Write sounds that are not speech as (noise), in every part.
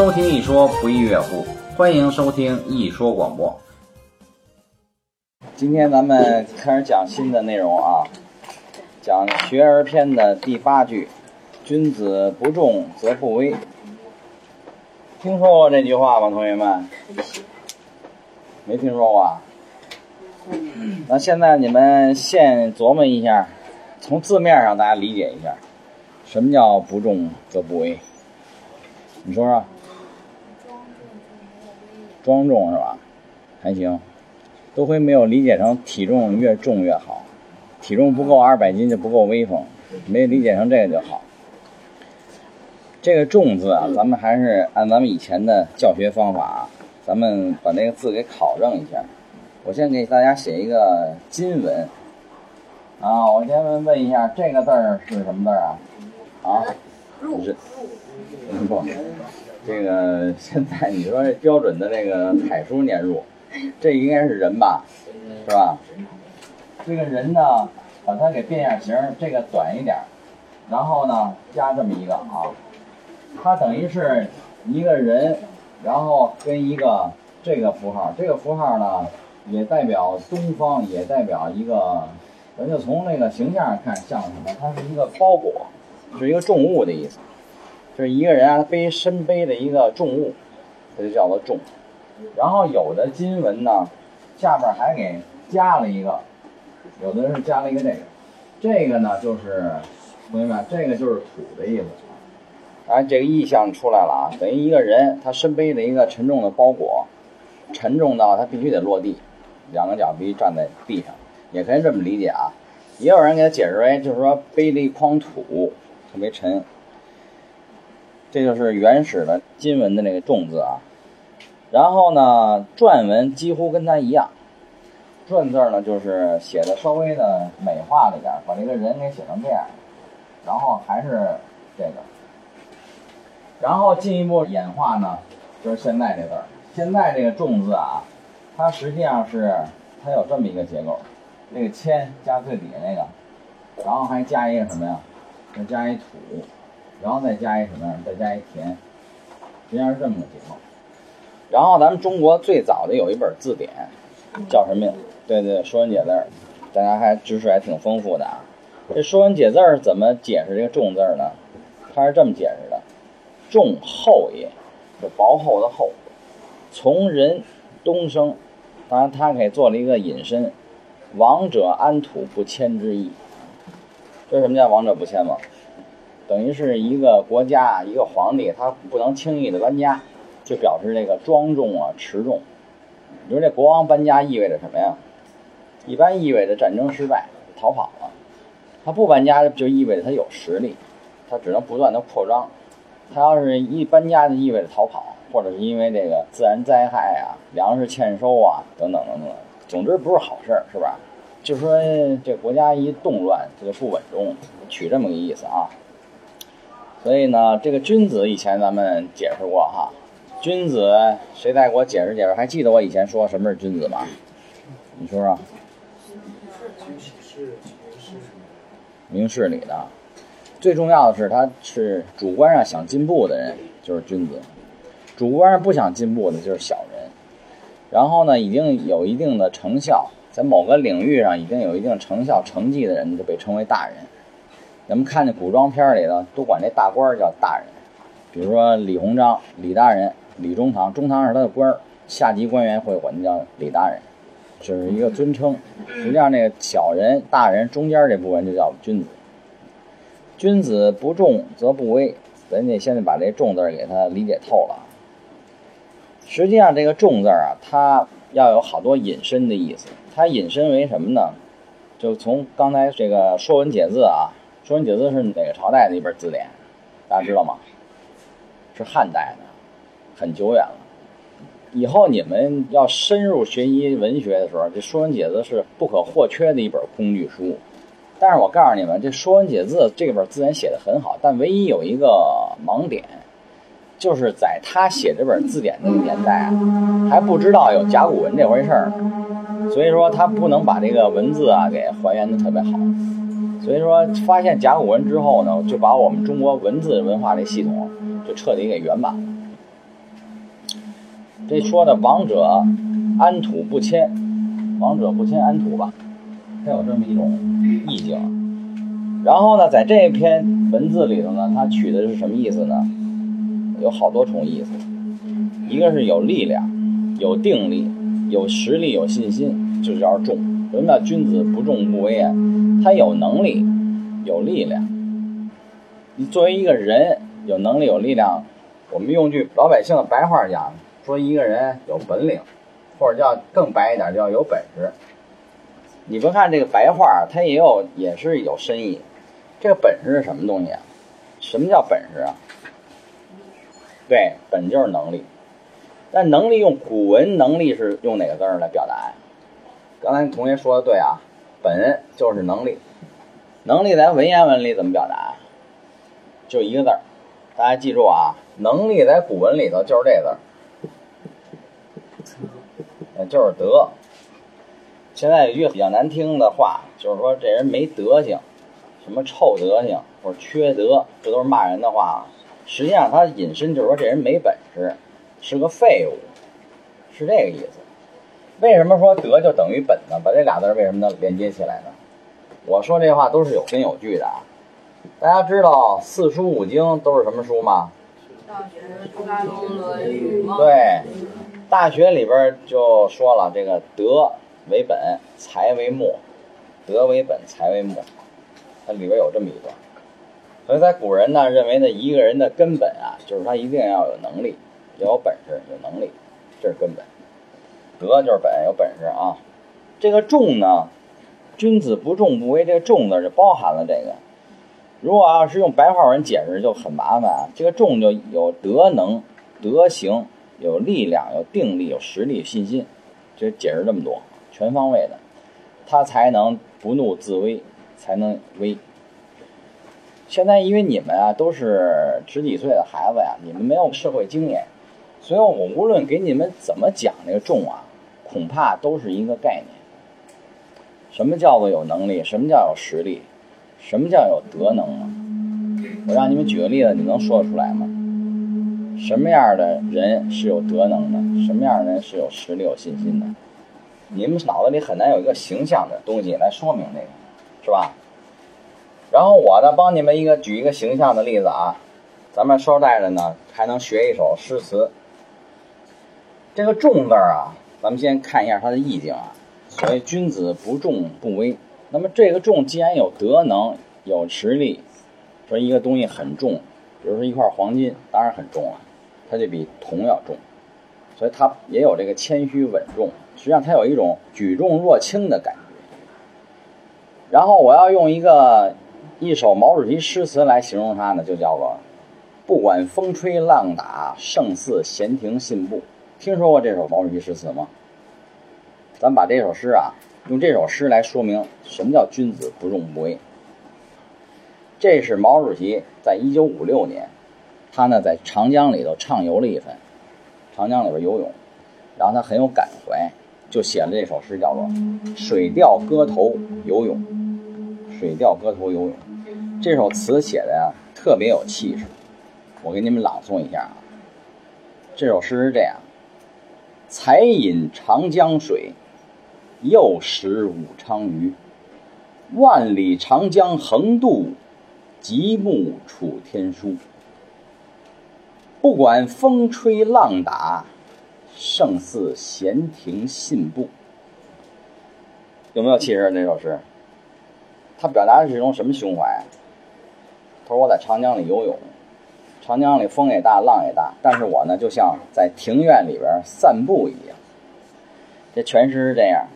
收听一说不亦乐乎，欢迎收听一说广播。今天咱们开始讲新的内容啊，讲《学而篇》的第八句：“君子不重则不威。”听说过这句话吗，同学们？没听说过。啊？那现在你们先琢磨一下，从字面上大家理解一下，什么叫“不重则不威”？你说说。庄重是吧？还行。多亏没有理解成体重越重越好，体重不够二百斤就不够威风，没理解成这个就好。这个“重”字啊，咱们还是按咱们以前的教学方法，咱们把那个字给考证一下。我先给大家写一个金文啊，我先问问一下，这个字儿是什么字啊？啊？是。不，这个现在你说标准的这个楷书年入。(laughs) 这应该是人吧，是吧？这个人呢，把它给变下形，这个短一点，然后呢加这么一个啊，它等于是一个人，然后跟一个这个符号，这个符号呢也代表东方，也代表一个，咱就从那个形象上看像什么？它是一个包裹，是一个重物的意思，就是一个人啊背身背的一个重物，这就叫做重。然后有的金文呢，下边还给加了一个，有的是加了一个这个，这个呢就是同学们，这个就是土的意思。啊，这个意象出来了啊，等于一个人他身背着一个沉重的包裹，沉重到他必须得落地，两个脚必须站在地上，也可以这么理解啊。也有人给他解释为，就是说背着一筐土，特别沉。这就是原始的金文的那个重字啊。然后呢，篆文几乎跟它一样，篆字呢就是写的稍微的美化了一点，把这个人给写成这样，然后还是这个，然后进一步演化呢，就是现在这字儿。现在这个重字啊，它实际上是它有这么一个结构，那个铅加最底下那个，然后还加一个什么呀？再加一土，然后再加一什么呀？再加一田，实际上是这么个结构。然后咱们中国最早的有一本字典，叫什么呀？对对，《说文解字》，大家还知识还挺丰富的啊。这《说文解字》怎么解释这个“重”字呢？它是这么解释的：“重厚也，这薄厚的厚。从人东升，当然他给做了一个引申，王者安土不迁之意。这什么叫王者不迁嘛？等于是一个国家一个皇帝，他不能轻易的搬家。”就表示这个庄重啊，持重。你说这国王搬家意味着什么呀？一般意味着战争失败，逃跑了。他不搬家就意味着他有实力，他只能不断的扩张。他要是一搬家就意味着逃跑，或者是因为这个自然灾害啊、粮食欠收啊等等等等。总之不是好事儿，是吧？就说这国家一动乱，他就不稳重，取这么个意思啊。所以呢，这个君子以前咱们解释过哈。君子，谁再给我解释解释？还记得我以前说什么是君子吗？你说说。明事理的，最重要的是他是主观上想进步的人，就是君子；主观上不想进步的，就是小人。然后呢，已经有一定的成效，在某个领域上已经有一定成效成绩的人，就被称为大人。咱们看那古装片里头，都管这大官叫大人，比如说李鸿章，李大人。李中堂，中堂是他的官儿，下级官员会管他叫李大人，这是一个尊称。实际上，那个小人、大人中间这部分就叫君子。君子不重则不威，咱得先得把这“重”字给他理解透了。实际上，这个“重”字啊，它要有好多引申的意思。它引申为什么呢？就从刚才这个《说文解字》啊，《说文解字》是哪个朝代的一本字典？大家知道吗？是汉代的。很久远了，以后你们要深入学习文学的时候，这《说文解字》是不可或缺的一本工具书。但是我告诉你们，这《说文解字》这本字典写的很好，但唯一有一个盲点，就是在他写这本字典那个年代，还不知道有甲骨文这回事儿，所以说他不能把这个文字啊给还原的特别好。所以说发现甲骨文之后呢，就把我们中国文字文化这系统就彻底给圆满了。这说的王者安土不迁，王者不迁安土吧，它有这么一种意境。然后呢，在这篇文字里头呢，它取的是什么意思呢？有好多重意思，一个是有力量、有定力、有实力、有信心，就叫重。什么叫君子不重不威啊？他有能力、有力量。你作为一个人，有能力、有力量，我们用句老百姓的白话讲，说一个人有本领，或者叫更白一点，叫有本事。你别看这个白话，它也有也是有深意。这个本事是什么东西啊？什么叫本事啊？对，本就是能力。但能力用古文能力是用哪个字儿来表达呀？刚才同学说的对啊，本就是能力。能力在文言文里怎么表达？就一个字儿，大家记住啊，能力在古文里头就是这个字儿，就是德。现在有一句比较难听的话，就是说这人没德行，什么臭德行或者缺德，这都是骂人的话。实际上，他引申就是说这人没本事，是个废物，是这个意思。为什么说德就等于本呢？把这俩字为什么能连接起来呢？我说这话都是有根有据的啊。大家知道四书五经都是什么书吗？大学、论语吗？对，大学里边就说了，这个德为本，才为末。德为本，才为末，它里边有这么一段。所以在古人呢，认为呢，一个人的根本啊，就是他一定要有能力，要有本事，有能力，这是根本。德就是本，有本事啊。这个重呢，君子不重不威，这个重字就包含了这个。如果要是用白话文解释，就很麻烦啊。这个重就有德能、德行，有力量、有定力、有实力、信心，就解释这么多，全方位的，他才能不怒自威，才能威。现在因为你们啊都是十几岁的孩子呀，你们没有社会经验，所以我无论给你们怎么讲这个重啊，恐怕都是一个概念。什么叫做有能力？什么叫有实力？什么叫有德能啊？我让你们举个例子，你能说得出来吗？什么样的人是有德能的？什么样的人是有实力、有信心的？你们脑子里很难有一个形象的东西来说明这个，是吧？然后我呢，帮你们一个举一个形象的例子啊，咱们捎带着呢，还能学一首诗词。这个“重”字啊，咱们先看一下它的意境啊。所谓君子不重不威，那么这个“重”既然有德能、有实力，说一个东西很重，比如说一块黄金，当然很重了，它就比铜要重，所以它也有这个谦虚稳重，实际上它有一种举重若轻的感觉。然后我要用一个。一首毛主席诗词来形容它呢，就叫做“不管风吹浪打，胜似闲庭信步”。听说过这首毛主席诗词吗？咱把这首诗啊，用这首诗来说明什么叫君子不重不威。这是毛主席在一九五六年，他呢在长江里头畅游了一番，长江里边游泳，然后他很有感怀，就写了这首诗，叫做《水调歌头游泳》。水调歌头游泳。这首词写的呀，特别有气势。我给你们朗诵一下啊。这首诗是这样：才饮长江水，又食武昌鱼。万里长江横渡，极目楚天舒。不管风吹浪打，胜似闲庭信步。有没有气势？这首诗，它表达的是一种什么胸怀？他说我在长江里游泳，长江里风也大，浪也大，但是我呢就像在庭院里边散步一样。这全诗是这样：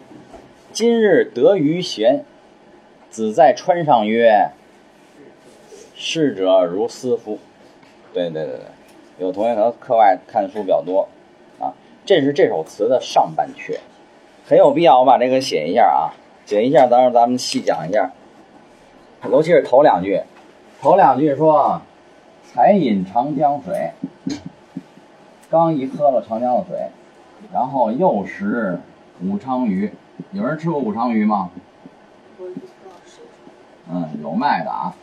今日得鱼闲，子在川上曰：“逝者如斯夫。”对对对对，有同学可能课外看书比较多啊。这是这首词的上半阙，很有必要我把这个写一下啊，写一下，到时候咱们细讲一下，尤其是头两句。头两句说：“才饮长江水，刚一喝了长江的水，然后又食武昌鱼。有人吃过武昌鱼吗？嗯，有卖的啊，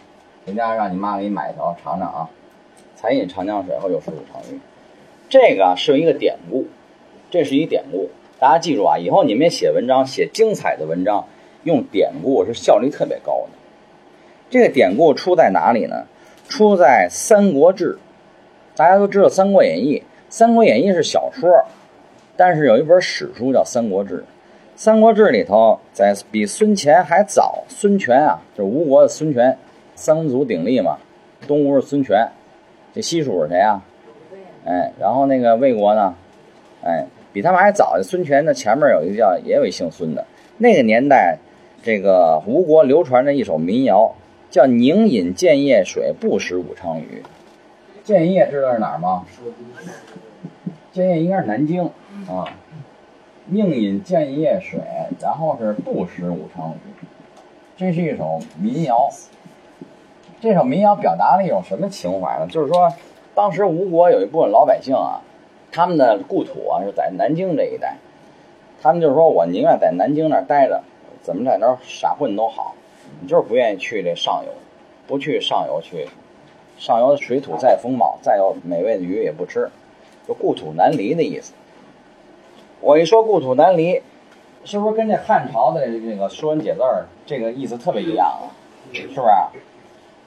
回家让你妈给你买一条尝尝啊。才饮长江水后又食武昌鱼，这个是一个典故，这是一典故。大家记住啊，以后你们写文章写精彩的文章，用典故是效率特别高的。这个典故出在哪里呢？出在《三国志》。大家都知道《三国演义》，《三国演义》是小说，但是有一本史书叫《三国志》。《三国志》里头，在比孙权还早，孙权啊，就是吴国的孙权，三足鼎立嘛。东吴是孙权，这西蜀是谁啊？哎，然后那个魏国呢？哎，比他们还早。孙权的前面有一个叫也有一姓孙的。那个年代，这个吴国流传着一首民谣，叫“宁饮建业水，不食武昌鱼”。建业知道是哪儿吗？建业应该是南京啊。宁饮建业水，然后是不食武昌鱼。这是一首民谣。这首民谣表达了一种什么情怀呢？就是说，当时吴国有一部分老百姓啊，他们的故土啊是在南京这一带，他们就是说我宁愿在南京那儿待着，怎么在那儿傻混都好，你就是不愿意去这上游，不去上游去，上游的水土再丰茂，再有美味的鱼也不吃，就故土难离的意思。我一说故土难离，是不是跟这汉朝的这个《说文解字》这个意思特别一样啊？是不是？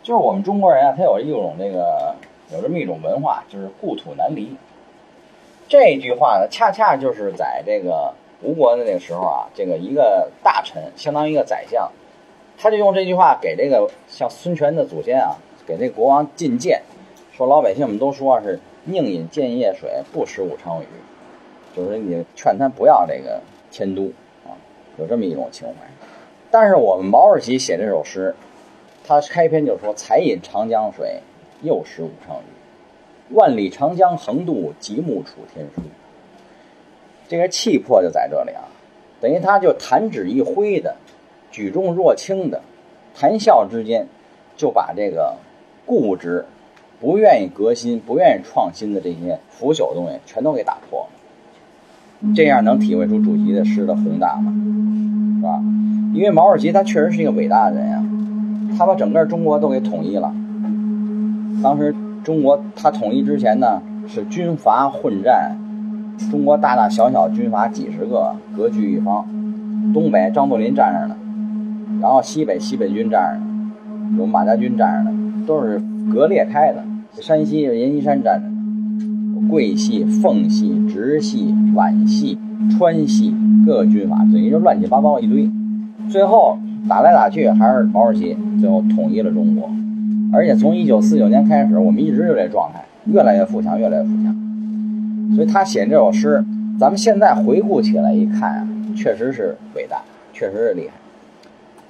就是我们中国人啊，他有一种这个有这么一种文化，就是故土难离。这句话呢，恰恰就是在这个吴国的那个时候啊，这个一个大臣，相当于一个宰相，他就用这句话给这个像孙权的祖先啊，给这国王进谏，说老百姓们都说是宁饮建业水，不食武昌鱼，就是你劝他不要这个迁都啊，有这么一种情怀。但是我们毛主席写这首诗。他开篇就说：“才饮长江水，又食武昌鱼。万里长江横渡，极目楚天舒。”这个气魄就在这里啊，等于他就弹指一挥的，举重若轻的，谈笑之间，就把这个固执、不愿意革新、不愿意创新的这些腐朽东西全都给打破了。这样能体会出主席的诗的宏大吗？是吧？因为毛主席他确实是一个伟大的人呀。他把整个中国都给统一了。当时中国他统一之前呢，是军阀混战，中国大大小小军阀几十个，割据一方。东北张作霖站着呢，然后西北西北军站着呢，有马家军站着的，都是割裂开的。山西阎锡山站着的，桂系、奉系、直系、皖系、川系各军阀，等于就乱七八糟一堆。最后。打来打去还是毛主席最后统一了中国，而且从一九四九年开始，我们一直就这状态，越来越富强，越来越富强。所以他写这首诗，咱们现在回顾起来一看啊，确实是伟大，确实是厉害。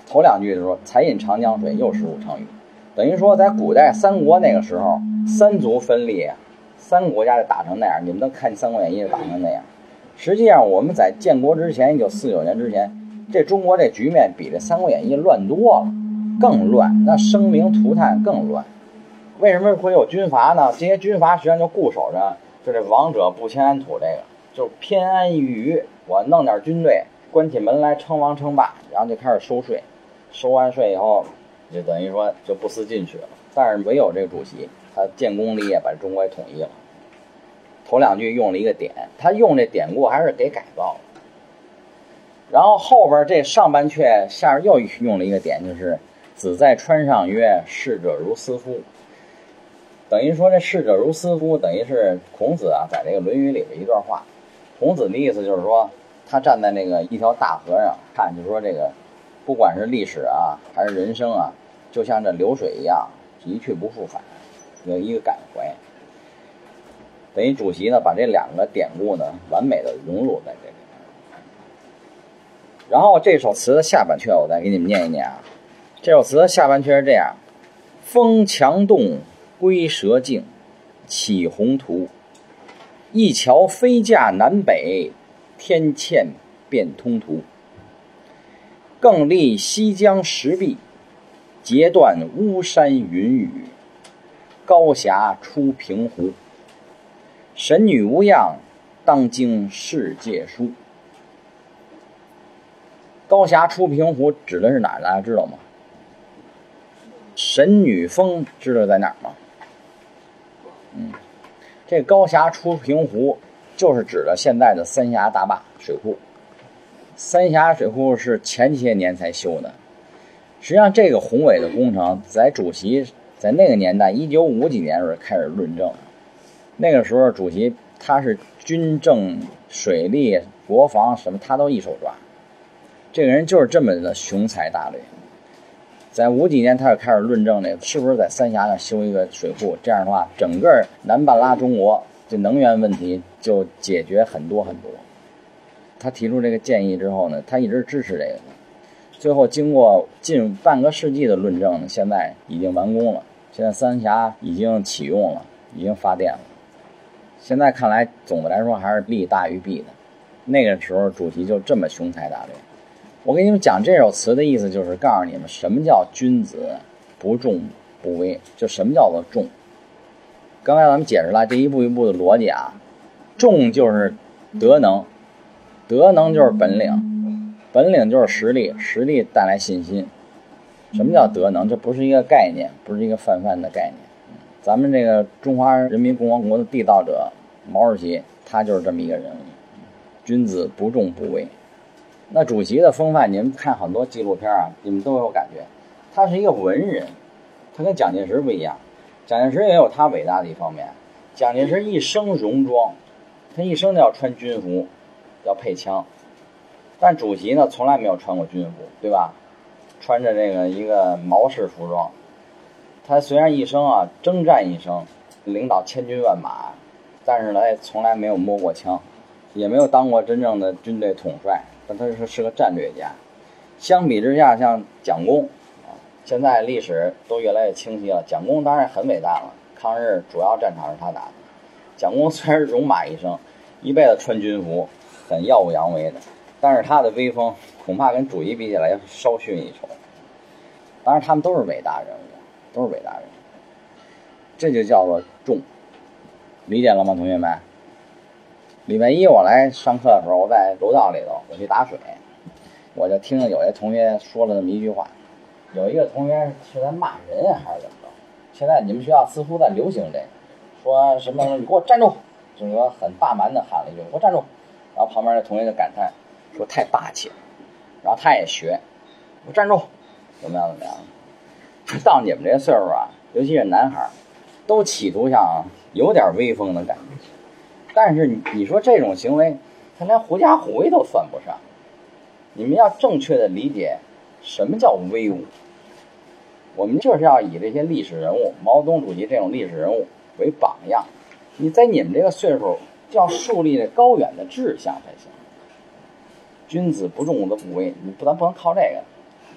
头两句就说“才饮长江水，又食武昌鱼”，等于说在古代三国那个时候，三族分立，三国家就打成那样。你们都看《三国演义》打成那样。实际上我们在建国之前，一九四九年之前。这中国这局面比这《三国演义》乱多了，更乱，那生灵涂炭更乱。为什么会有军阀呢？这些军阀实际上就固守着，就这王者不迁安土，这个就偏安一隅。我弄点军队，关起门来称王称霸，然后就开始收税，收完税以后，就等于说就不思进取了。但是唯有这个主席，他建功立业，把中国给统一了。头两句用了一个典，他用这典故还是给改造了。然后后边这上半阙下边又用了一个点，就是“子在川上曰：逝者如斯夫。”等于说这“逝者如斯夫”等于是孔子啊，在这个《论语》里的一段话。孔子的意思就是说，他站在那个一条大河上看，就说这个，不管是历史啊，还是人生啊，就像这流水一样，一去不复返，有一个感怀。等于主席呢，把这两个典故呢，完美的融入在这里。然后这首词的下半阙，我再给你们念一念啊。这首词的下半阙是这样：风强动，龟蛇静，起宏图。一桥飞架南北，天堑变通途。更立西江石壁，截断巫山云雨。高峡出平湖，神女无恙，当经世界书。高峡出平湖指的是哪？大家知道吗？神女峰知道在哪儿吗？嗯，这高峡出平湖就是指的现在的三峡大坝水库。三峡水库是前些年才修的，实际上这个宏伟的工程，在主席在那个年代，一九五几年时候开始论证。那个时候，主席他是军政、水利、国防什么，他都一手抓。这个人就是这么的雄才大略。在五几年，他就开始论证这个是不是在三峡那修一个水库，这样的话，整个南半拉中国这能源问题就解决很多很多。他提出这个建议之后呢，他一直支持这个。最后经过近半个世纪的论证呢，现在已经完工了。现在三峡已经启用了，已经发电了。现在看来，总的来说还是利大于弊的。那个时候主席就这么雄才大略。我给你们讲这首词的意思，就是告诉你们什么叫君子不重不威，就什么叫做重。刚才咱们解释了这一步一步的逻辑啊，重就是德能，德能就是本领，本领就是实力，实力带来信心。什么叫德能？这不是一个概念，不是一个泛泛的概念。咱们这个中华人民共和国的缔造者毛主席，他就是这么一个人物，君子不重不威。那主席的风范，你们看很多纪录片啊，你们都有感觉，他是一个文人，他跟蒋介石不一样。蒋介石也有他伟大的一方面，蒋介石一生戎装，他一生都要穿军服，要配枪。但主席呢，从来没有穿过军服，对吧？穿着这个一个毛式服装。他虽然一生啊征战一生，领导千军万马，但是呢，从来没有摸过枪，也没有当过真正的军队统帅。但他是是个战略家，相比之下，像蒋公啊，现在历史都越来越清晰了。蒋公当然很伟大了，抗日主要战场是他打的。蒋公虽然戎马一生，一辈子穿军服，很耀武扬威的，但是他的威风恐怕跟主席比起来要稍逊一筹。当然，他们都是伟大人物，都是伟大人物，这就叫做重，理解了吗，同学们？礼拜一我来上课的时候，我在楼道里头，我去打水，我就听到有些同学说了那么一句话，有一个同学是在骂人还是怎么着？现在你们学校似乎在流行这个，说什么你给我站住，就是说很霸蛮的喊了一句给我站住，然后旁边的同学就感叹说太霸气了，然后他也学，我站住，怎么样怎么样？到你们这岁数啊，尤其是男孩，都企图想有点威风的感觉。但是你你说这种行为，他连狐假虎威都算不上。你们要正确的理解什么叫威武。我们就是要以这些历史人物，毛泽东主席这种历史人物为榜样。你在你们这个岁数，要树立这高远的志向才行。君子不重则不威，你不咱不能靠这个。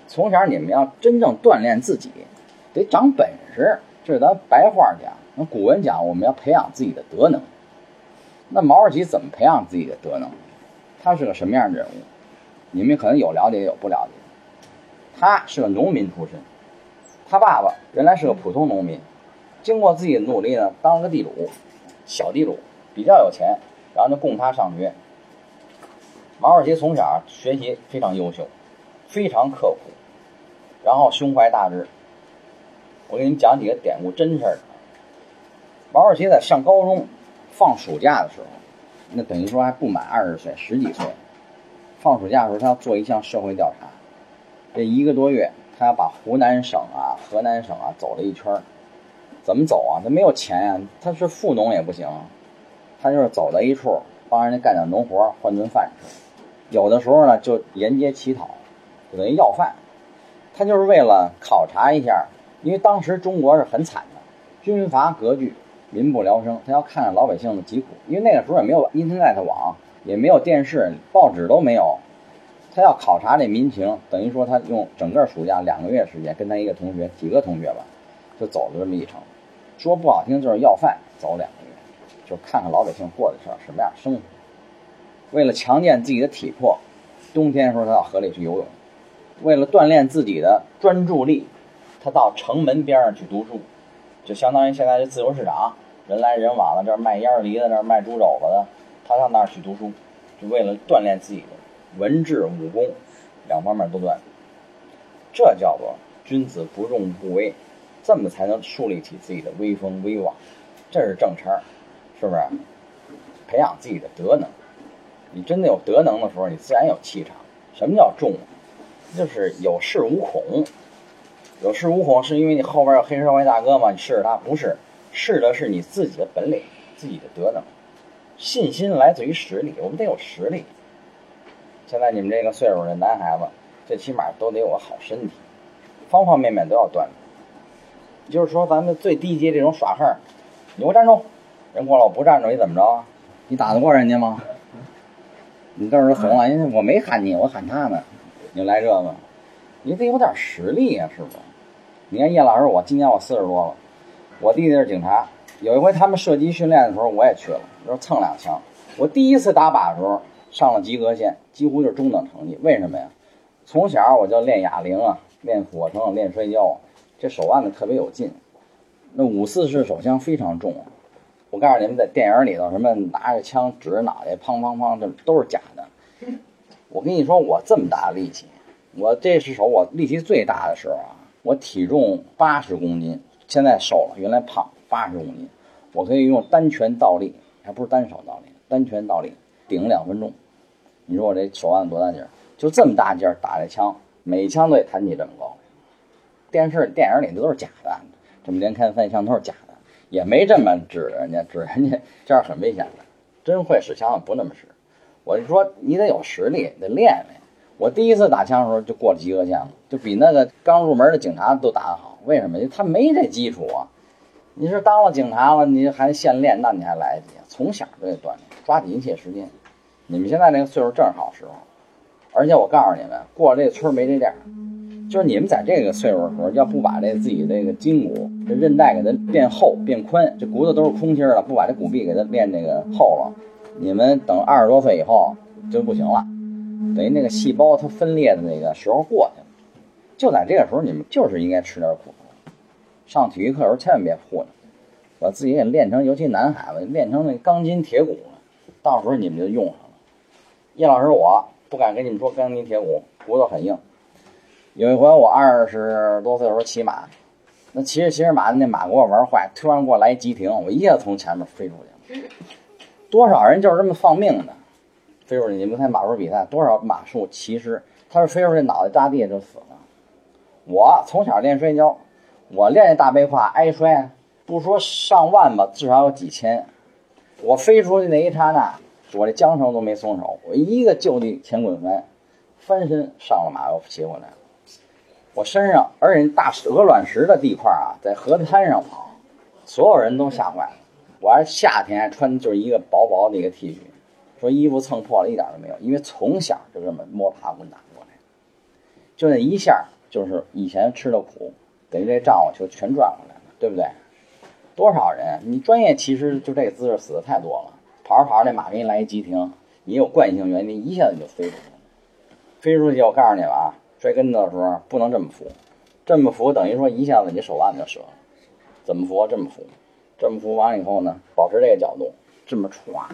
从小你们要真正锻炼自己，得长本事。这是咱白话讲。那古文讲，我们要培养自己的德能。那毛主席怎么培养自己的德能？他是个什么样的人物？你们可能有了解，有不了解。他是个农民出身，他爸爸原来是个普通农民，经过自己的努力呢，当了个地主，小地主，比较有钱，然后就供他上学。毛主席从小学习非常优秀，非常刻苦，然后胸怀大志。我给你们讲几个典故，真事儿。毛主席在上高中。放暑假的时候，那等于说还不满二十岁，十几岁。放暑假的时候，他要做一项社会调查。这一个多月，他要把湖南省啊、河南省啊走了一圈怎么走啊？他没有钱呀，他是富农也不行。他就是走到一处，帮人家干点农活，换顿饭吃。有的时候呢，就沿街乞讨，就等于要饭。他就是为了考察一下，因为当时中国是很惨的，军阀割据。民不聊生，他要看看老百姓的疾苦，因为那个时候也没有 internet 网，也没有电视，报纸都没有。他要考察这民情，等于说他用整个暑假两个月时间，跟他一个同学，几个同学吧，就走了这么一程。说不好听就是要饭，走两个月，就看看老百姓过的是什么样生活。为了强健自己的体魄，冬天的时候他到河里去游泳；为了锻炼自己的专注力，他到城门边上去读书。就相当于现在这自由市场，人来人往的，这儿卖烟儿梨的，那儿卖猪肘子的，他上那儿去读书，就为了锻炼自己的文治武功两方面都锻。这叫做君子不重不威，这么才能树立起自己的威风威望，这是正茬儿，是不是？培养自己的德能。你真的有德能的时候，你自然有气场。什么叫重？就是有恃无恐。有恃无恐是因为你后边有黑社会大哥吗？你试试他？不是，试的是你自己的本领，自己的德能。信心来自于实力，我们得有实力。现在你们这个岁数的男孩子，最起码都得有个好身体，方方面面都要锻炼。就是说，咱们最低级这种耍横，你给我站住！人过来我不站住，你怎么着？你打得过人家吗？你到时候怂了，人家我没喊你，我喊他呢。你来这个，你得有点实力啊，是不是？你看叶老师，我今年我四十多了，我弟弟是警察。有一回他们射击训练的时候，我也去了，就是蹭两枪。我第一次打靶的时候上了及格线，几乎就是中等成绩。为什么呀？从小我就练哑铃啊，练俯卧撑，练摔跤，这手腕子特别有劲。那五四式手枪非常重，我告诉你们，在电影里头，什么拿着枪指着脑袋，砰砰砰，这都是假的。(laughs) 我跟你说，我这么大的力气，我这是手我力气最大的时候啊，我体重八十公斤，现在瘦了，原来胖。八十公斤，我可以用单拳倒立，还不是单手倒立，单拳倒立顶两分钟。你说我这手腕多大劲儿？就这么大劲儿打这枪，每枪都得弹起这么高。电视、电影里的都是假的，这么连开三枪都是假的，也没这么指人家，指人家 (laughs) 这样很危险的。真会使枪不那么使。我就说你得有实力，得练练。我第一次打枪的时候就过了及格线了，就比那个刚入门的警察都打得好。为什么？他没这基础啊。你是当了警察了，你还现练，那你还来得及？从小就得锻炼，抓紧一切时间。你们现在这个岁数正好时候，而且我告诉你们，过了这村没这店就是你们在这个岁数的时候，要不把这自己这个筋骨、这韧带给它变厚变宽，这骨头都是空心的，不把这骨壁给它练那个厚了，你们等二十多岁以后就不行了，等于那个细胞它分裂的那个时候过去了。就在这个时候，你们就是应该吃点苦。上体育课时候千万别糊弄，把自己给练成，尤其男孩子练成那钢筋铁骨了，到时候你们就用上了。叶老师，我不敢跟你们说钢筋铁骨，骨头很硬。有一回我二十多岁的时候骑马，那骑着骑着马，那马给我玩坏，突然给我来急停，我一下从前面飞出去了。多少人就是这么放命的，飞出去。你们看马术比赛，多少马术骑师，他是飞出去脑袋扎地下就死了。我从小练摔跤。我练那大背胯挨摔，不说上万吧，至少有几千。我飞出去那一刹那，我这缰绳都没松手，我一个就地前滚翻，翻身上了马又骑回来了。我身上，而且大鹅卵石的地块啊，在河滩上跑，所有人都吓坏了。我还夏天穿的就是一个薄薄的一个 T 恤，说衣服蹭破了一点都没有，因为从小就这么摸爬滚打过来的，就那一下，就是以前吃的苦。等于这账我就全赚回来了，对不对？多少人？你专业其实就这个姿势死的太多了。跑着跑着，那马给你来一急停，你有惯性原因，一下子就飞出去了。飞出去，我告诉你们啊，摔跟头的时候不能这么扶，这么扶等于说一下子你手腕就折了。怎么扶？这么扶，这么扶完以后呢，保持这个角度，这么歘，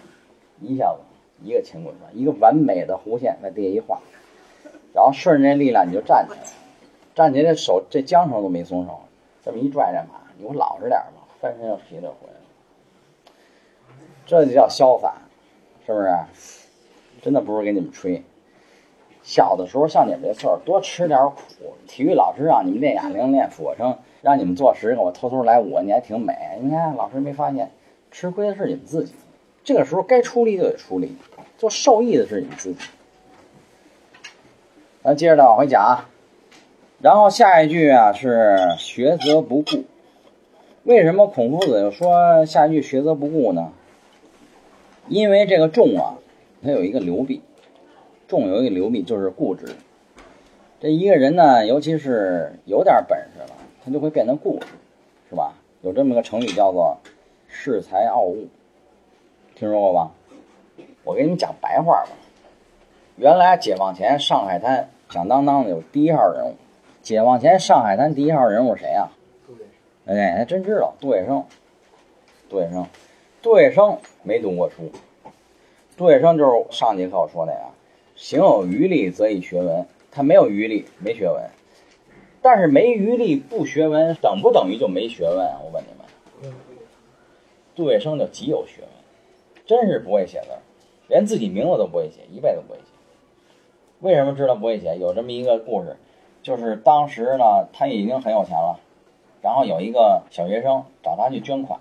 一下子一个前滚翻，一个完美的弧线在地下一画，然后顺着这力量你就站起来。站起来这，手这缰绳都没松手，这么一拽这马，你给我老实点吧，翻身又皮溜回来了，这就叫潇洒，是不是？真的不是给你们吹。小的时候像你们这岁数，多吃点苦。体育老师让你们练哑铃、练俯卧撑，让你们做十个，我偷偷来五个，你还挺美。你看老师没发现，吃亏的是你们自己。这个时候该出力就得出力，做受益的是你们自己。咱接着再往回讲啊。然后下一句啊是学则不顾，为什么孔夫子又说下一句学则不顾呢？因为这个重啊，它有一个流弊，重有一个流弊就是固执。这一个人呢，尤其是有点本事了，他就会变得固执，是吧？有这么个成语叫做恃才傲物，听说过吧？我给你们讲白话吧。原来解放前上海滩响当当的有第一号人物。解放前上海滩第一号人物谁啊？杜月笙哎，还真知道，杜月笙。杜月笙，杜月笙没读过书。杜月笙就是上节课我说那个，行有余力则以学文。他没有余力，没学文。但是没余力不学文，等不等于就没学问？我问你们。杜月笙就极有学问，真是不会写字，连自己名字都不会写，一辈子不会写。为什么知道不会写？有这么一个故事，就是当时呢，他已经很有钱了，然后有一个小学生找他去捐款，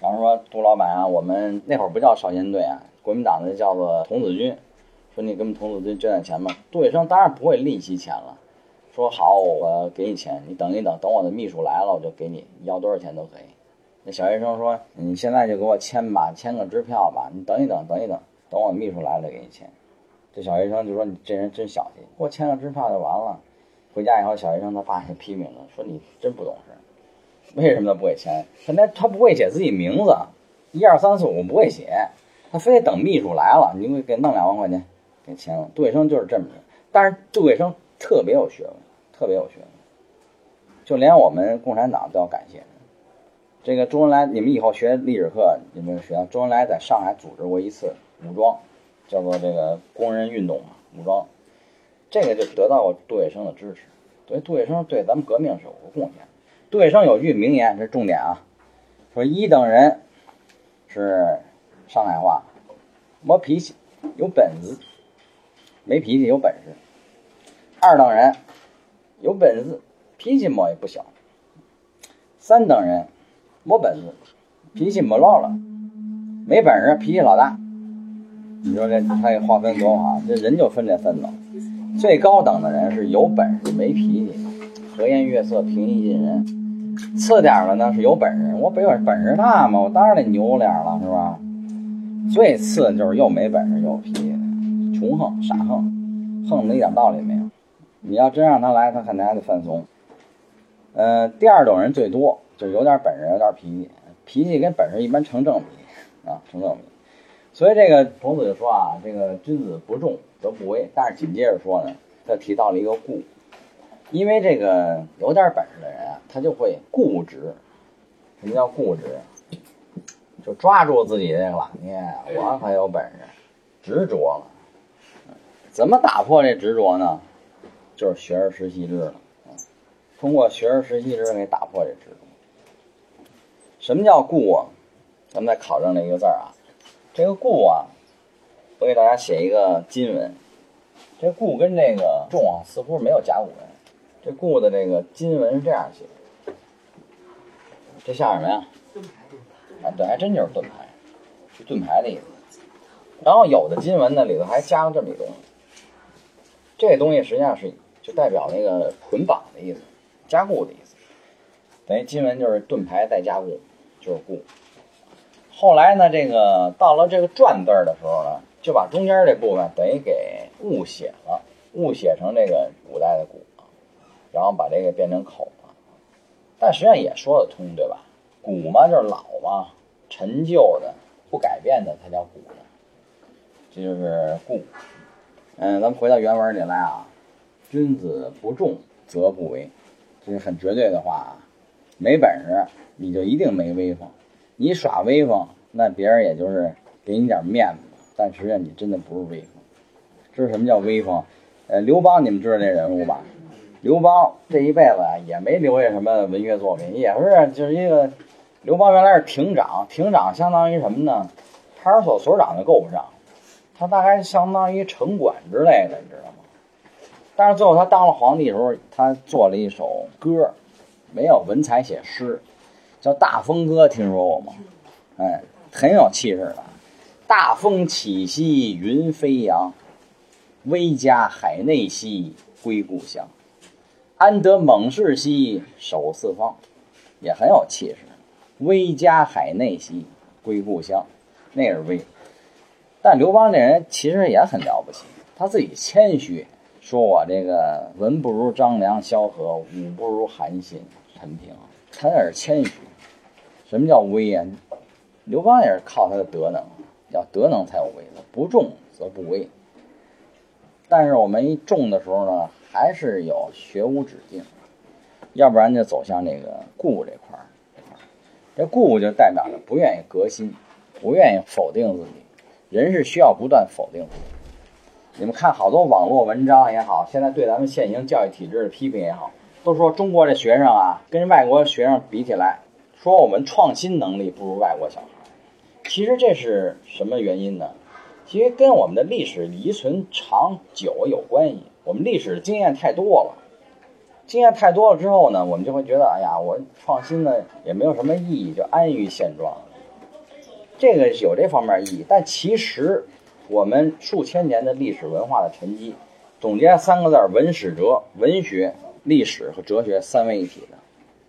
然后说杜老板啊，我们那会儿不叫少先队啊，国民党的叫做童子军，说你给我们童子军捐点钱吧。杜月笙当然不会利息钱了，说好，我给你钱，你等一等，等我的秘书来了，我就给你，你要多少钱都可以。那小学生说，你现在就给我签吧，签个支票吧，你等一等，等一等，等我秘书来了给你签。这小学生就说：“你这人真小气，给我签个支票就完了。”回家以后，小学生他爸就批评了，说：“你真不懂事，为什么他不会签？他那他不会写自己名字，一二三四五不会写，他非得等秘书来了，你给给弄两万块钱给签了。”杜月笙就是这么着，但是杜月笙特别有学问，特别有学问，就连我们共产党都要感谢这个周恩来。你们以后学历史课，你们学周恩来在上海组织过一次武装。叫做这个工人运动嘛，武装，这个就得到过杜月笙的支持，所以杜月笙对咱们革命是有过贡献。杜月笙有句名言，这是重点啊，说一等人是上海话，没脾气，有本事，没脾气有本事；二等人有本事，脾气嘛也不小；三等人没本事，脾气没落了，没本事，脾气老大。你说这他也划分多好，这人就分这三等，最高等的人是有本事没脾气，和颜悦色平易近人；次点的呢是有本事，我本本事大嘛，我当然得牛脸了，是吧？最次就是又没本事又脾气，穷横傻横，横的一点道理没有。你要真让他来，他肯定还得犯怂。嗯，第二种人最多，就有点本事，有点脾气，脾气跟本事一般成正比啊，成正比。所以这个孔子就说啊，这个君子不重则不威。但是紧接着说呢，他提到了一个固，因为这个有点本事的人啊，他就会固执。什么叫固执？就抓住自己这个老天，我很有本事，执着了。怎么打破这执着呢？就是学而时习之了。通过学而时习之给打破这执着。什么叫固啊？咱们再考证这一个字儿啊。这个固啊，我给大家写一个金文。这固跟这个重啊，似乎没有甲骨文。这固的这个金文是这样写，这像什么呀？盾牌。啊，对，还真就是盾牌，是盾牌的意思。然后有的金文呢，里头还加了这么一东西。这东西实际上是就代表那个捆绑的意思，加固的意思。等于金文就是盾牌再加固，就是固。后来呢，这个到了这个篆字的时候呢，就把中间这部分等于给误写了，误写成这个古代的“古”，然后把这个变成口了。但实际上也说得通，对吧？古嘛，就是老嘛，陈旧的、不改变的才叫古。这就是故。嗯，咱们回到原文里来啊，“君子不重则不威”，这是很绝对的话啊。没本事，你就一定没威风。你耍威风，那别人也就是给你点面子，但实际上你真的不是威风。知道什么叫威风？呃，刘邦，你们知道这人物吧？刘邦这一辈子啊，也没留下什么文学作品，也是就是一个刘邦原来是亭长，亭长相当于什么呢？派出所所长都够不上，他大概相当于城管之类的，你知道吗？但是最后他当了皇帝的时候，他做了一首歌，没有文采写诗。叫大风歌，听说过吗？哎，很有气势的。大风起兮云飞扬，威加海内兮归故乡。安得猛士兮守四方，也很有气势。威加海内兮归故乡，那是威。但刘邦这人其实也很了不起，他自己谦虚，说我这个文不如张良、萧何，武不如韩信、陈平，他那是谦虚。什么叫威严？刘邦也是靠他的德能，要德能才有威，不重则不威。但是我们一重的时候呢，还是有学无止境，要不然就走向这个固这块儿。这固就代表着不愿意革新，不愿意否定自己。人是需要不断否定的。你们看好多网络文章也好，现在对咱们现行教育体制的批评也好，都说中国这学生啊，跟外国学生比起来。说我们创新能力不如外国小孩，其实这是什么原因呢？其实跟我们的历史遗存长久有关系。我们历史经验太多了，经验太多了之后呢，我们就会觉得，哎呀，我创新呢也没有什么意义，就安于现状。这个有这方面意义，但其实我们数千年的历史文化的沉积，总结三个字儿：文史哲。文学、历史和哲学三位一体的，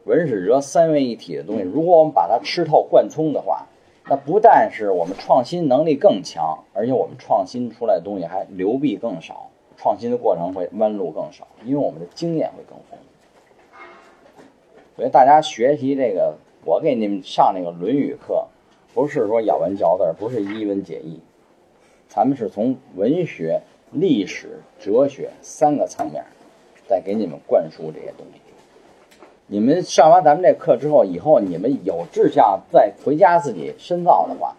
文史哲三位一体的东西，如果我们把它吃透贯通的话，那不但是我们创新能力更强，而且我们创新出来的东西还流弊更少，创新的过程会弯路更少，因为我们的经验会更丰富。所以大家学习这个，我给你们上那个《论语》课，不是说咬文嚼字，不是一文解义，咱们是从文学、历史、哲学三个层面，再给你们灌输这些东西。你们上完咱们这课之后，以后你们有志向再回家自己深造的话，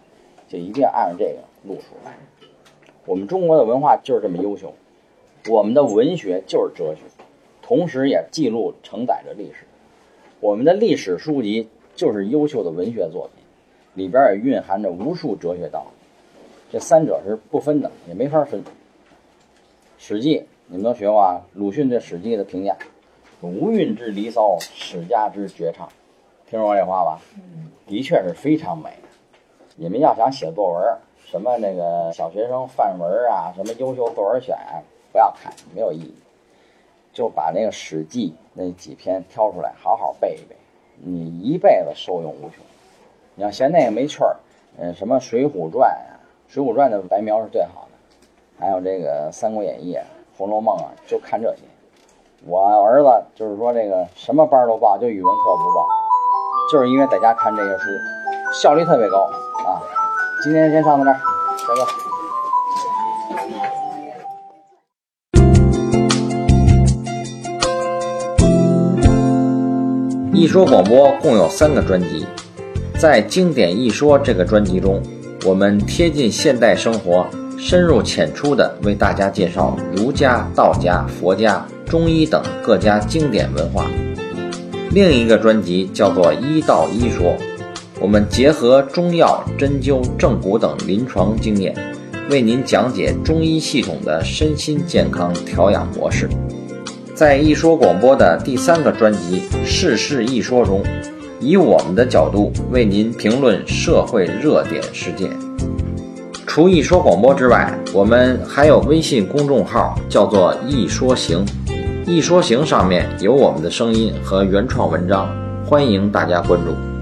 就一定要按照这个路数来。我们中国的文化就是这么优秀，我们的文学就是哲学，同时也记录承载着历史。我们的历史书籍就是优秀的文学作品，里边也蕴含着无数哲学道理。这三者是不分的，也没法分。《史记》你们都学过啊？鲁迅对《史记》的评价。无韵之离骚，史家之绝唱，听说过这话吧？的确是非常美。你们要想写作文，什么那个小学生范文啊，什么优秀作文选，不要看，没有意义。就把那个《史记》那几篇挑出来，好好背一背，你一辈子受用无穷。你要嫌那个没趣儿，嗯，什么《水浒传》啊，《水浒传》的白描是最好的，还有这个《三国演义》《红楼梦》啊，就看这些。我儿子就是说，这个什么班都报，就语文课不报，就是因为在家看这些书，效率特别高啊。今天先上到这儿，下课。一说广播共有三个专辑，在《经典一说》这个专辑中，我们贴近现代生活，深入浅出地为大家介绍儒家、道家、佛家。中医等各家经典文化，另一个专辑叫做《医道医说》，我们结合中药、针灸、正骨等临床经验，为您讲解中医系统的身心健康调养模式。在一说广播的第三个专辑《世事一说》中，以我们的角度为您评论社会热点事件。除一说广播之外，我们还有微信公众号，叫做“一说行”。一说行上面有我们的声音和原创文章，欢迎大家关注。